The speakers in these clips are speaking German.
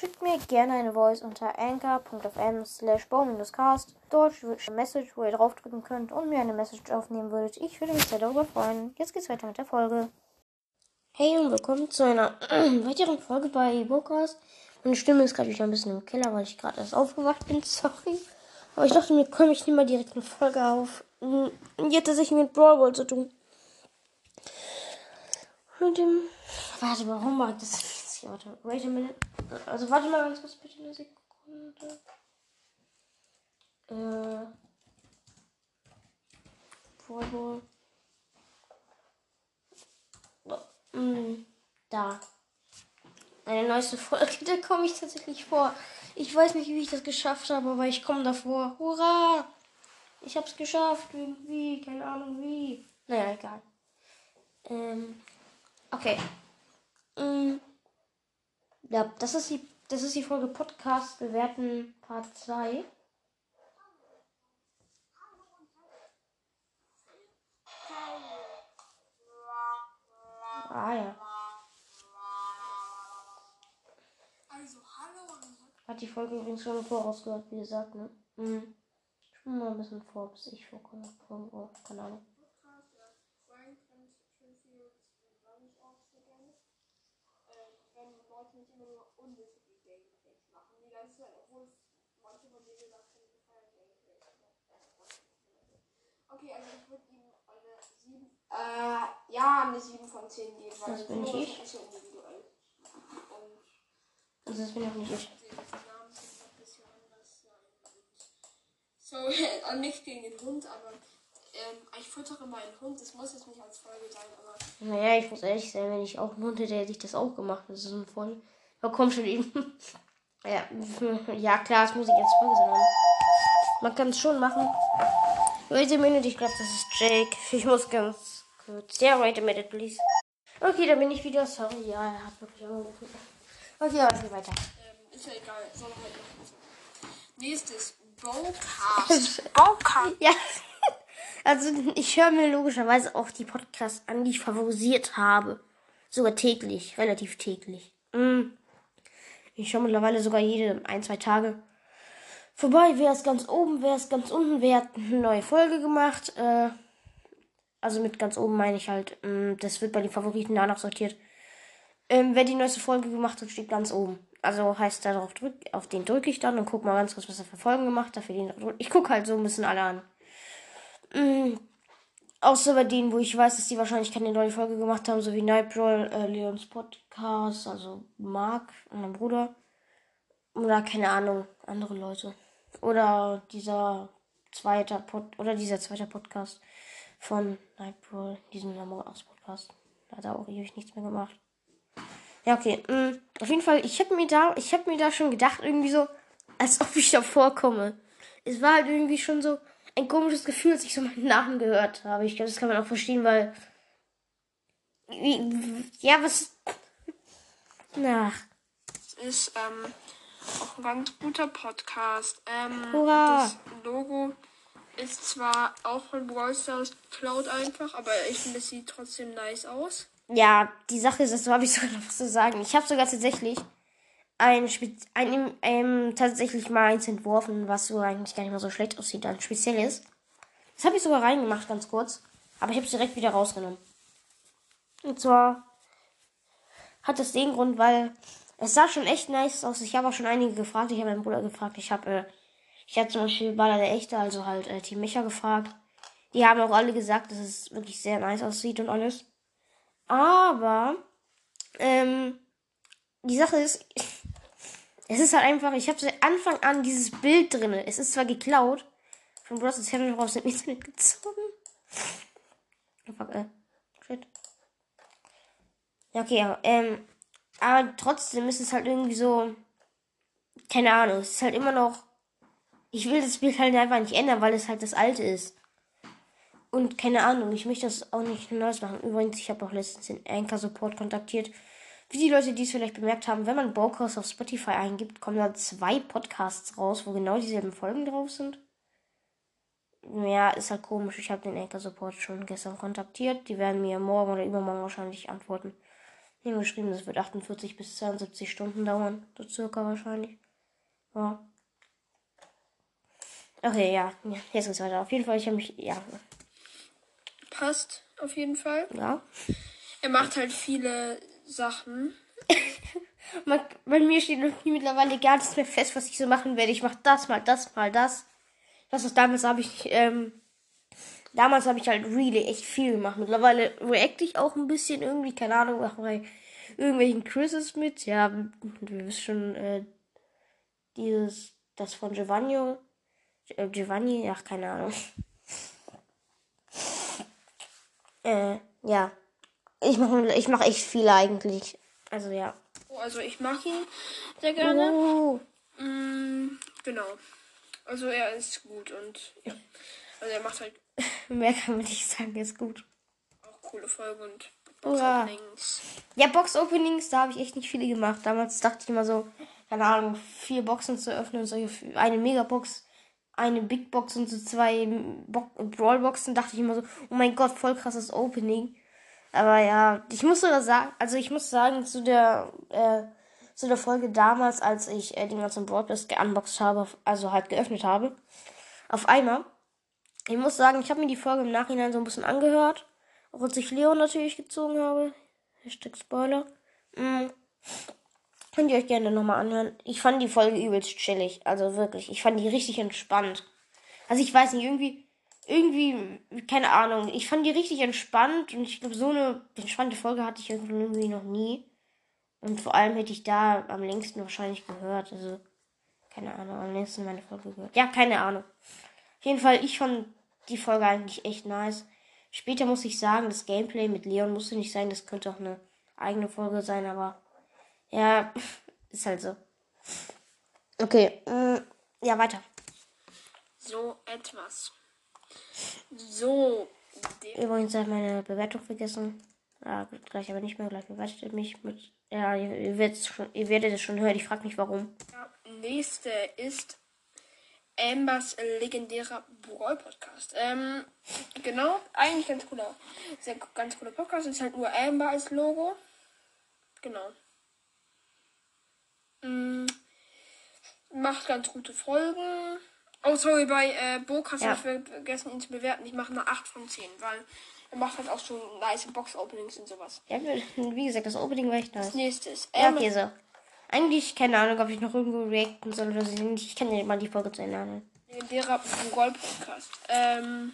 schickt mir gerne eine Voice unter anchor.fm slash cast Dort eine Message, wo ihr draufdrücken könnt und mir eine Message aufnehmen würdet. Ich würde mich sehr darüber freuen. Jetzt geht's weiter mit der Folge. Hey und willkommen zu einer weiteren Folge bei Bocast. Meine Stimme ist gerade wieder ein bisschen im Keller, weil ich gerade erst aufgewacht bin. Sorry. Aber ich dachte mir, komm, ich nehme mal direkt eine Folge auf. Und jetzt hat sich mit Brawl Ball zu tun. Mit dem. Warte, warum mag das jetzt? Warte, wait a minute. Also, warte mal ganz kurz bitte eine Sekunde. Äh. Brawl Ball. Mm, da. Eine neueste Folge, da komme ich tatsächlich vor. Ich weiß nicht, wie ich das geschafft habe, aber ich komme davor. Hurra! Ich habe es geschafft. Irgendwie, keine Ahnung wie. Naja, egal. Ähm, okay. Ähm, ja, das ist die, das ist die Folge Podcast bewerten Part 2. Ah ja. Also, Hat die Folge übrigens schon vorausgehört, wie gesagt, ne? Mhm. Ich bin mal ein bisschen vor, bis ich vorkomme. Oh, keine Ahnung. Podcast. Ja, Frank und Trinfield mag ich auch sehr gerne. Äh, wenn Leute nicht immer nur unnötige Gameplays machen, die ganze Zeit, obwohl es manche von denen gesagt haben, die feiern Gameplays. Okay, also ich würde ihm eine 7. Äh, ja, eine 7 von 10 geben, weil Das bin ich. ist ja individuell. Und Also das bin auch nicht ich. so, äh, nicht gegen den Hund, aber ähm, ich füttere meinen Hund. Das muss jetzt nicht als Folge sein, aber Naja, ich muss ehrlich sein, wenn ich auch einen Hund hätte, hätte ich das auch gemacht. Das ist ein voll. Ja, komm schon eben. Ja, ja klar, es muss ich jetzt Folge sein. Man kann es schon machen. Wait a minute, ich glaube, das ist Jake. Ich muss ganz kurz. Ja, wait a minute, please. Okay, da bin ich wieder. Sorry, ja, er hat wirklich angerufen. Okay, also weiter. ähm, ist ja egal. Soll halt noch sein. Nächstes Bowcast. Bowcast. Ja. Also ich höre mir logischerweise auch die Podcasts an, die ich favorisiert habe. Sogar täglich, relativ täglich. Mm. Ich schaue mittlerweile sogar jede ein, zwei Tage vorbei. Wer ist ganz oben, wer ist ganz unten, wer hat eine neue Folge gemacht. Äh, also mit ganz oben meine ich halt, mm, das wird bei den Favoriten danach sortiert. Ähm, wer die neueste Folge gemacht hat, steht ganz oben. Also heißt darauf drück, auf den drücke ich dann und guck mal ganz kurz, was er für Folgen gemacht hat. Für den, ich gucke halt so ein bisschen alle an. Mm, außer bei denen, wo ich weiß, dass die wahrscheinlich keine neue Folge gemacht haben, so wie Nightbrawl, äh, Leons Podcast, also Mark und mein Bruder. Oder keine Ahnung, andere Leute. Oder dieser zweite Pod oder dieser zweite Podcast von Nightbrawl, diesem Among Us Podcast. Da hat er auch ewig nichts mehr gemacht. Ja, okay. Mm, auf jeden Fall, ich habe mir da, ich habe mir da schon gedacht, irgendwie so, als ob ich da vorkomme. Es war halt irgendwie schon so ein komisches Gefühl, als ich so meinen Namen gehört habe. Ich glaube, das kann man auch verstehen, weil. Ja, was. Na, Ist ähm, auch ein ganz guter Podcast. Ähm, Hurra. Das Logo ist zwar auch von Brawl Stars Cloud einfach, aber ich finde, es sieht trotzdem nice aus. ja, die Sache ist, dazu habe ich sogar noch was zu sagen. Ich habe sogar tatsächlich ein, ein, ähm, tatsächlich mal eins entworfen, was so eigentlich gar nicht mal so schlecht aussieht, ein spezielles. Das habe ich sogar reingemacht, ganz kurz. Aber ich habe es direkt wieder rausgenommen. Und zwar hat das den Grund, weil es sah schon echt nice aus. Ich habe auch schon einige gefragt. Ich habe meinen Bruder gefragt. Ich habe, äh, ich habe zum Beispiel Baller der Echte, also halt äh, Team Micha gefragt. Die haben auch alle gesagt, dass es wirklich sehr nice aussieht und alles. Aber ähm, die Sache ist, es ist halt einfach, ich habe seit Anfang an dieses Bild drinne. Es ist zwar geklaut von Bros. Heaven raus im Internet gezogen. Oh, fuck, äh, shit. Ja, okay, ja, ähm, aber trotzdem ist es halt irgendwie so, keine Ahnung, es ist halt immer noch, ich will das Bild halt einfach nicht ändern, weil es halt das alte ist. Und keine Ahnung, ich möchte das auch nicht neues machen. Übrigens, ich habe auch letztens den Anchor Support kontaktiert. Wie die Leute, die es vielleicht bemerkt haben, wenn man Bowcast auf Spotify eingibt, kommen da zwei Podcasts raus, wo genau dieselben Folgen drauf sind. Ja, ist halt komisch. Ich habe den Anchor Support schon gestern kontaktiert. Die werden mir morgen oder übermorgen wahrscheinlich antworten. Die haben geschrieben, das wird 48 bis 72 Stunden dauern. So circa wahrscheinlich. Ja. Okay, ja. ja, Jetzt geht's weiter. Auf jeden Fall, ich habe mich. Ja. Passt auf jeden Fall. Ja. Er macht halt viele Sachen. Man, bei mir steht mittlerweile gar nichts mehr fest, was ich so machen werde. Ich mache das mal, das mal, das. Das ist damals habe ich, ähm, damals habe ich halt really echt viel gemacht. Mittlerweile react ich auch ein bisschen irgendwie, keine Ahnung, mache bei irgendwelchen Quizzes mit. Ja, du wisst schon, äh, dieses, das von Giovanni, äh, Giovanni, ach, keine Ahnung. äh, ja. Ich mache ich mach echt viele eigentlich. Also ja. Oh, Also ich mag ihn sehr gerne. Uh, Mm, genau. Also er ist gut und ja. Also er macht halt mehr kann man nicht sagen, ist gut. auch coole Folgen und. Box-Openings. Ja, Box-Openings, da habe ich echt nicht viele gemacht. Damals dachte ich immer so, keine Ahnung, vier Boxen zu öffnen, solche, eine Megabox, eine Big Box und so zwei Bo Brawlboxen, dachte ich immer so, oh mein Gott, voll krasses Opening. Aber ja, ich muss sogar sagen, also ich muss sagen, zu der, äh, zu der Folge damals, als ich äh, den ganzen Broadcast geunboxed habe, also halt geöffnet habe, auf einmal, ich muss sagen, ich habe mir die Folge im Nachhinein so ein bisschen angehört. Auch als ich Leon natürlich gezogen habe. Hashtag Spoiler. Mm. Könnt ihr euch gerne nochmal anhören. Ich fand die Folge übelst chillig. Also wirklich. Ich fand die richtig entspannt. Also ich weiß nicht, irgendwie, irgendwie, keine Ahnung. Ich fand die richtig entspannt und ich glaube, so eine entspannte Folge hatte ich irgendwie noch nie. Und vor allem hätte ich da am längsten wahrscheinlich gehört. Also, keine Ahnung, am längsten meine Folge gehört. Ja, keine Ahnung. Auf jeden Fall, ich fand die Folge eigentlich echt nice. Später muss ich sagen, das Gameplay mit Leon musste nicht sein, das könnte auch eine eigene Folge sein, aber ja, ist halt so. Okay, äh, ja, weiter. So etwas. So. Übrigens habe ich meine Bewertung vergessen. Ja, gleich aber nicht mehr, gleich bewertet mich mit. Ja, ihr, ihr, schon, ihr werdet es schon hören, ich frage mich warum. nächste ist Ambers legendärer Brawl Podcast. Ähm, genau, eigentlich ganz cooler, sehr ganz cooler Podcast. Ist halt nur Amber als Logo. Genau. Mm, macht ganz gute Folgen. Oh, sorry, bei äh, Burg hast du ja. vergessen, ihn zu bewerten. Ich mache eine 8 von 10, weil er macht halt auch schon nice Box-Openings und sowas. Ja, wie gesagt, das Opening war echt nice. Nächstes. Ja, Amber- okay, so. Eigentlich, keine Ahnung, ob ich noch irgendwo reacten soll oder so. Ich kann ja mal die Folge zu Ende anhören. Legendärer Brawl Podcast. Ähm,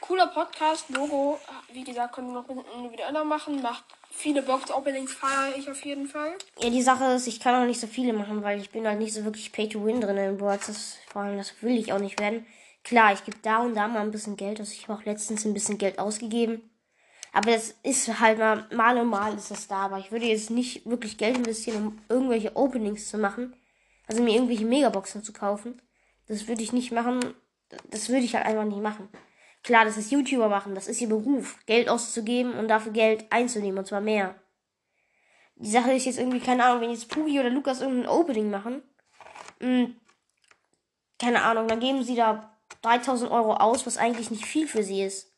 cooler Podcast, Logo. Wie gesagt, können wir noch ein bisschen individueller machen. Macht viele Box-Openings, feiere ich auf jeden Fall. Ja, die Sache ist, ich kann auch nicht so viele machen, weil ich bin halt nicht so wirklich Pay-to-Win drin in Boards. Vor allem, das will ich auch nicht werden. Klar, ich gebe da und da mal ein bisschen Geld. Also ich habe auch letztens ein bisschen Geld ausgegeben. Aber das ist halt mal, mal und mal ist das da. Aber ich würde jetzt nicht wirklich Geld investieren, um irgendwelche Openings zu machen. Also mir irgendwelche Megaboxen zu kaufen. Das würde ich nicht machen. Das würde ich halt einfach nicht machen. Klar, das ist YouTuber machen. Das ist ihr Beruf. Geld auszugeben und dafür Geld einzunehmen. Und zwar mehr. Die Sache ist jetzt irgendwie, keine Ahnung, wenn jetzt Pugi oder Lukas irgendein Opening machen, mh, keine Ahnung, dann geben sie da 3000 Euro aus, was eigentlich nicht viel für sie ist.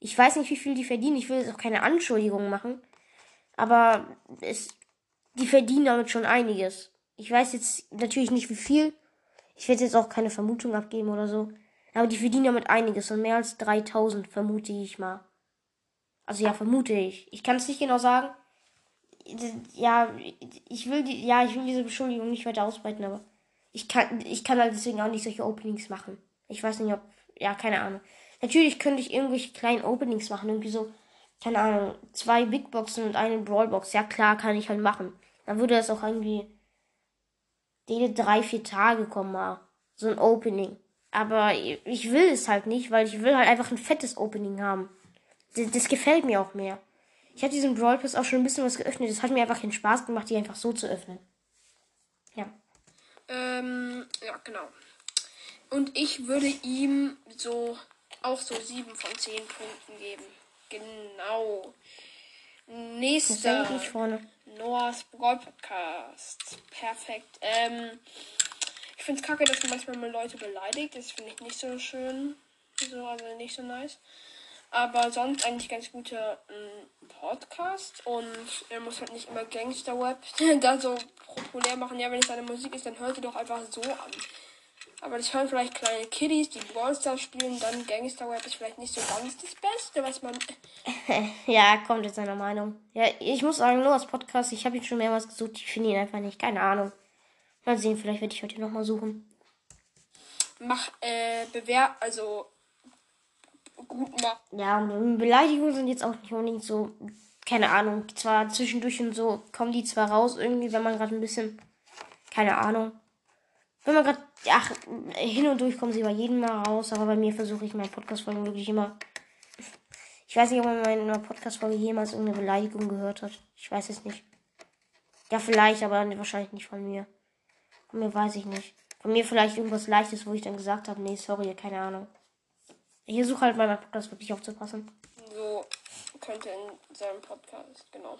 Ich weiß nicht, wie viel die verdienen. Ich will jetzt auch keine Anschuldigungen machen. Aber es, die verdienen damit schon einiges. Ich weiß jetzt natürlich nicht, wie viel. Ich werde jetzt auch keine Vermutung abgeben oder so. Aber die verdienen damit einiges. Und mehr als 3000 vermute ich mal. Also ja, vermute ich. Ich kann es nicht genau sagen. Ja, ich will die, ja, ich will diese Beschuldigung nicht weiter ausbreiten, aber ich kann, ich kann halt deswegen auch nicht solche Openings machen. Ich weiß nicht, ob, ja, keine Ahnung. Natürlich könnte ich irgendwelche kleinen Openings machen, irgendwie so, keine Ahnung, zwei Big Boxen und eine Brawlbox. Ja, klar, kann ich halt machen. Dann würde das auch irgendwie jede drei, vier Tage kommen mal. So ein Opening. Aber ich will es halt nicht, weil ich will halt einfach ein fettes Opening haben. Das, das gefällt mir auch mehr. Ich habe diesen Brawl Pass auch schon ein bisschen was geöffnet. Es hat mir einfach den Spaß gemacht, die einfach so zu öffnen. Ja. Ähm, ja, genau. Und ich würde ihm so auch so 7 von 10 Punkten geben. Genau. Nächster. Noahs Brawl Podcast. Perfekt. Ähm, ich finde es kacke, dass man manchmal mal Leute beleidigt. Das finde ich nicht so schön. So, also nicht so nice. Aber sonst eigentlich ganz guter ähm, Podcast. Und er muss halt nicht immer Gangster-Web da so populär machen. Ja, wenn es seine Musik ist, dann hört sie doch einfach so an. Aber das hören vielleicht kleine Kiddies, die Ballstars spielen, dann Gangster-Web ist vielleicht nicht so ganz das Beste, was man. ja, kommt jetzt seiner Meinung. Ja, ich muss sagen, nur als Podcast, ich habe ihn schon mehrmals gesucht, ich finde ihn einfach nicht. Keine Ahnung. Mal sehen, vielleicht werde ich heute nochmal suchen. Mach, äh, bewer, also gut machen. Ja, und Beleidigungen sind jetzt auch nicht unbedingt so, keine Ahnung. Zwar zwischendurch und so kommen die zwar raus, irgendwie, wenn man gerade ein bisschen, keine Ahnung. Wenn man gerade, ach, hin und durch kommen sie bei jedem mal raus, aber bei mir versuche ich meine Podcast-Folgen wirklich immer. Ich weiß nicht, ob man in meiner Podcast-Folge jemals irgendeine Beleidigung gehört hat. Ich weiß es nicht. Ja, vielleicht, aber wahrscheinlich nicht von mir. Von mir weiß ich nicht. Von mir vielleicht irgendwas Leichtes, wo ich dann gesagt habe, nee, sorry, keine Ahnung. Ich versuche halt mal meinen Podcast wirklich aufzupassen. So könnte in seinem Podcast, genau.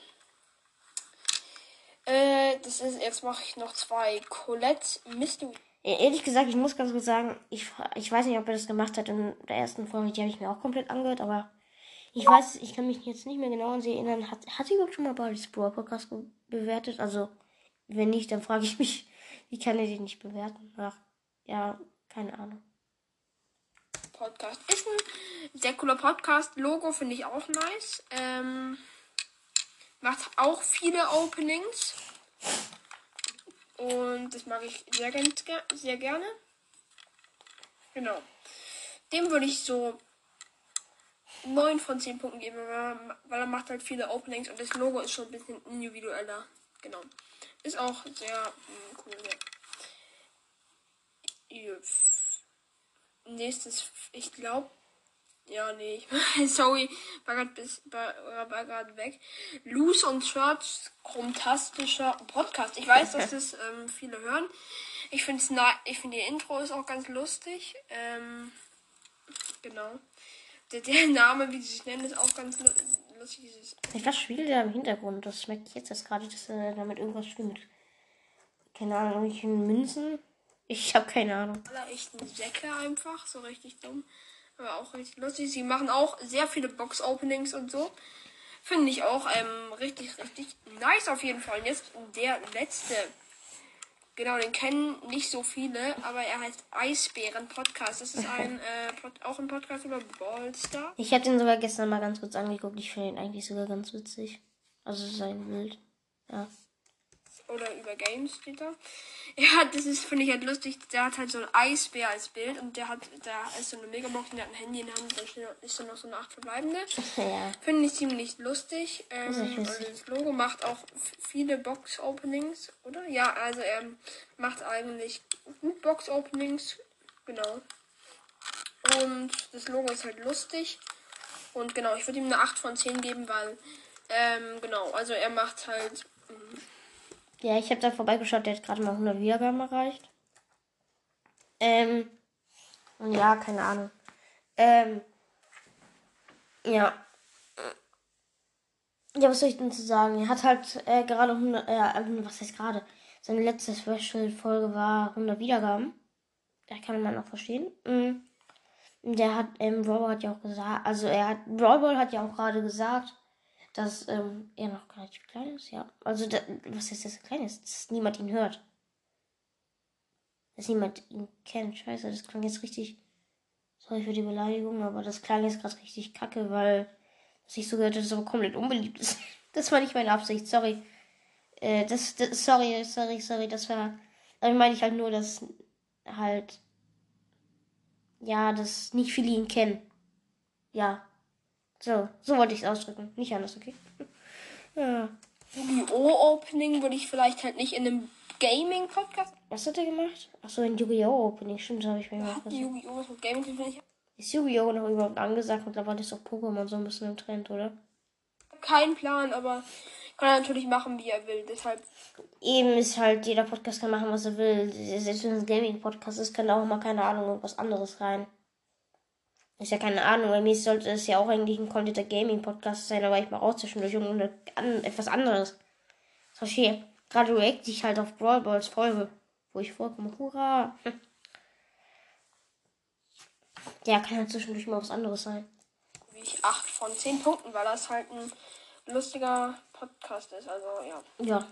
Äh, das ist, jetzt mache ich noch zwei. Colette Mystery. Ehrlich gesagt, ich muss ganz kurz sagen, ich, ich weiß nicht, ob er das gemacht hat in der ersten Folge, die habe ich mir auch komplett angehört, aber ich weiß, ich kann mich jetzt nicht mehr genau an sie erinnern. Hat, hat sie überhaupt schon mal Barley's Brawl Podcast bewertet? Also, wenn nicht, dann frage ich mich, wie kann er den nicht bewerten? Ach, ja, keine Ahnung. Podcast ist ein sehr cooler Podcast. Logo finde ich auch nice. Ähm, macht auch viele Openings. Und das mag ich sehr, ganz, sehr gerne. Genau. Dem würde ich so 9 von 10 Punkten geben, weil er macht halt viele Openings und das Logo ist schon ein bisschen individueller. Genau. Ist auch sehr mh, hm, cool. Ja. Nächstes, ich glaube, ja, nee, sorry, war gerade bis, war, war gerade weg. Loose und Church, chromatischer Podcast. Ich weiß, dass das ähm, viele hören. Ich finde ich finde die Intro ist auch ganz lustig. Ähm, genau. Der, der Name, wie sie sich nennen, ist auch ganz lustig. Dieses was spielt der im Hintergrund? Das schmeckt jetzt erst gerade, dass er damit irgendwas spielt. Keine Ahnung, irgendwelchen Münzen. Ich habe keine Ahnung. Aller echten Säcke einfach, so richtig dumm. Aber auch richtig lustig. Sie machen auch sehr viele Box-Openings und so. Finde ich auch ähm, richtig, richtig nice auf jeden Fall. Und jetzt der letzte. Genau, den kennen nicht so viele, aber er heißt Eisbären Podcast. Das ist ein äh, Pod auch ein Podcast über Ballstar. Ich habe den sogar gestern mal ganz kurz angeguckt. Ich finde ihn eigentlich sogar ganz witzig. Also sein Bild. Ja oder über Games steht da. Ja, das ist, finde ich halt lustig. Der hat halt so ein Eisbär als Bild und der hat, da ist so eine Megabox und der hat ein Handy in der Hand, da ist dann noch so eine acht verbleibende. Ja. Finde ich ziemlich lustig. Ähm, also das Logo macht auch viele Box-Openings, oder? Ja, also er macht eigentlich gut Box-Openings. Genau. Und das Logo ist halt lustig. Und genau, ich würde ihm eine 8 von 10 geben, weil, ähm, genau, also er macht halt. Mh, ja, ich habe da vorbeigeschaut, der hat gerade mal 100 Wiedergaben erreicht. Ähm, ja, keine Ahnung. Ähm, ja. Ja, was soll ich denn zu sagen? Er hat halt äh, gerade 100, äh, was heißt gerade? Seine letzte Special-Folge war 100 Wiedergaben. Da kann man auch verstehen. Mhm. Der hat, ähm, Brawl hat ja auch gesagt, also er hat, Brawl hat ja auch gerade gesagt, dass ähm, er noch relativ klein ist, ja. Also, da, was heißt, dass er klein ist? Dass niemand ihn hört. Dass niemand ihn kennt. Scheiße, das klang jetzt richtig. Sorry für die Beleidigung, aber das klang jetzt gerade richtig kacke, weil was ich so gehört habe, dass er aber komplett unbeliebt ist. das war nicht meine Absicht, sorry. Äh, das, das, sorry, sorry, sorry, das war. Damit meine ich halt nur, dass halt. Ja, dass nicht viele ihn kennen. Ja, so, so wollte ich es ausdrücken. Nicht anders, okay? ja. Yu-Gi-Oh! Opening würde ich vielleicht halt nicht in einem Gaming-Podcast. Was hat er gemacht? Achso, ein Yu-Gi-Oh! Opening. Stimmt, das habe ich mir gemacht. Yu-Gi-Oh! was mit Gaming finde ich. Ist Yu-Gi-Oh! noch überhaupt angesagt? Mittlerweile ist auch Pokémon so ein bisschen im Trend, oder? Kein Plan, aber kann er natürlich machen, wie er will. Deshalb. Eben ist halt, jeder Podcast kann machen, was er will. Selbst wenn es ein Gaming-Podcast ist, kann da auch mal, keine Ahnung, irgendwas anderes rein. Ist ja keine Ahnung, bei mir sollte es ja auch eigentlich ein Content Gaming Podcast sein, aber ich mal raus zwischendurch an, etwas anderes. So hier. Gerade react ich halt auf Brawl Balls Folge, wo ich vorkomme. Hurra! Ja, kann halt zwischendurch mal was anderes sein. Wie ich ich 8 von 10 Punkten, weil das halt ein lustiger Podcast ist. Also ja. Ja.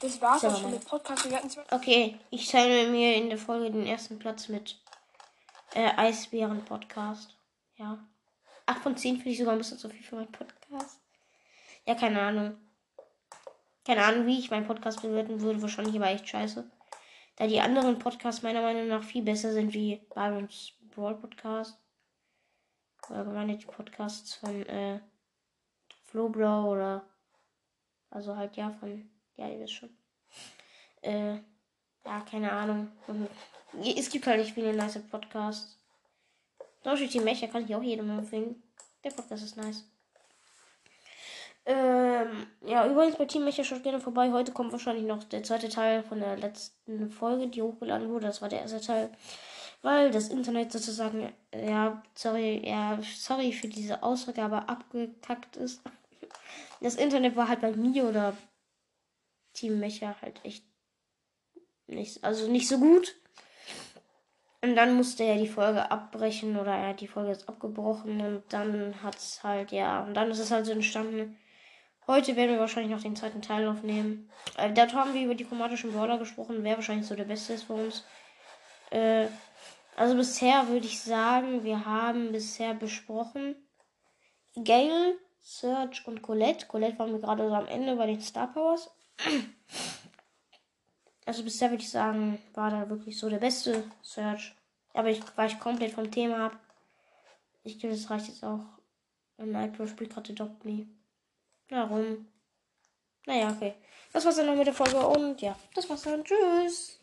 Das war's auch schon mit Podcast. Wir hatten zwei Okay, ich teile mir in der Folge den ersten Platz mit äh, Eisbären Podcast. Ja. 8 von 10 finde ich sogar ein bisschen zu viel für meinen Podcast. Ja, keine Ahnung. Keine Ahnung, wie ich meinen Podcast bewerten würde. Wahrscheinlich aber echt scheiße. Da die anderen Podcasts meiner Meinung nach viel besser sind wie Byrons Brawl Podcast. Oder allgemein die Podcasts von äh, Flowblow oder also halt ja von, ja, ihr wisst schon. Äh, ja, keine Ahnung. Und es gibt halt nicht viele nice Podcasts. Zum Beispiel Team Mecha kann ich auch jedem empfehlen. Der Podcast ist nice. Ähm, ja, übrigens bei Team Mecha schaut gerne vorbei. Heute kommt wahrscheinlich noch der zweite Teil von der letzten Folge, die hochgeladen wurde. Das war der erste Teil. Weil das Internet sozusagen, ja, sorry, ja, sorry für diese Aussage, aber abgekackt ist. Das Internet war halt bei mir oder Team Mecha halt echt nicht, also nicht so gut. Und dann musste er die Folge abbrechen oder er hat die Folge ist abgebrochen und dann hat's halt, ja, und dann ist es halt so entstanden. Heute werden wir wahrscheinlich noch den zweiten Teil aufnehmen. Äh, dort haben wir über die chromatischen Brawler gesprochen, wer wahrscheinlich so der beste ist für uns. Äh, also bisher würde ich sagen, wir haben bisher besprochen Gale, Serge und Colette. Colette waren wir gerade so am Ende bei den Star Powers. Also bisher würde ich sagen, war da wirklich so der beste Search. Aber ich, weil ich komplett vom Thema ab. Ich glaube, das reicht jetzt auch. Und Nightbro spielt gerade Adopt Me. Warum? Naja, okay. Das war's dann noch mit der Folge und ja, das war's dann. Tschüss.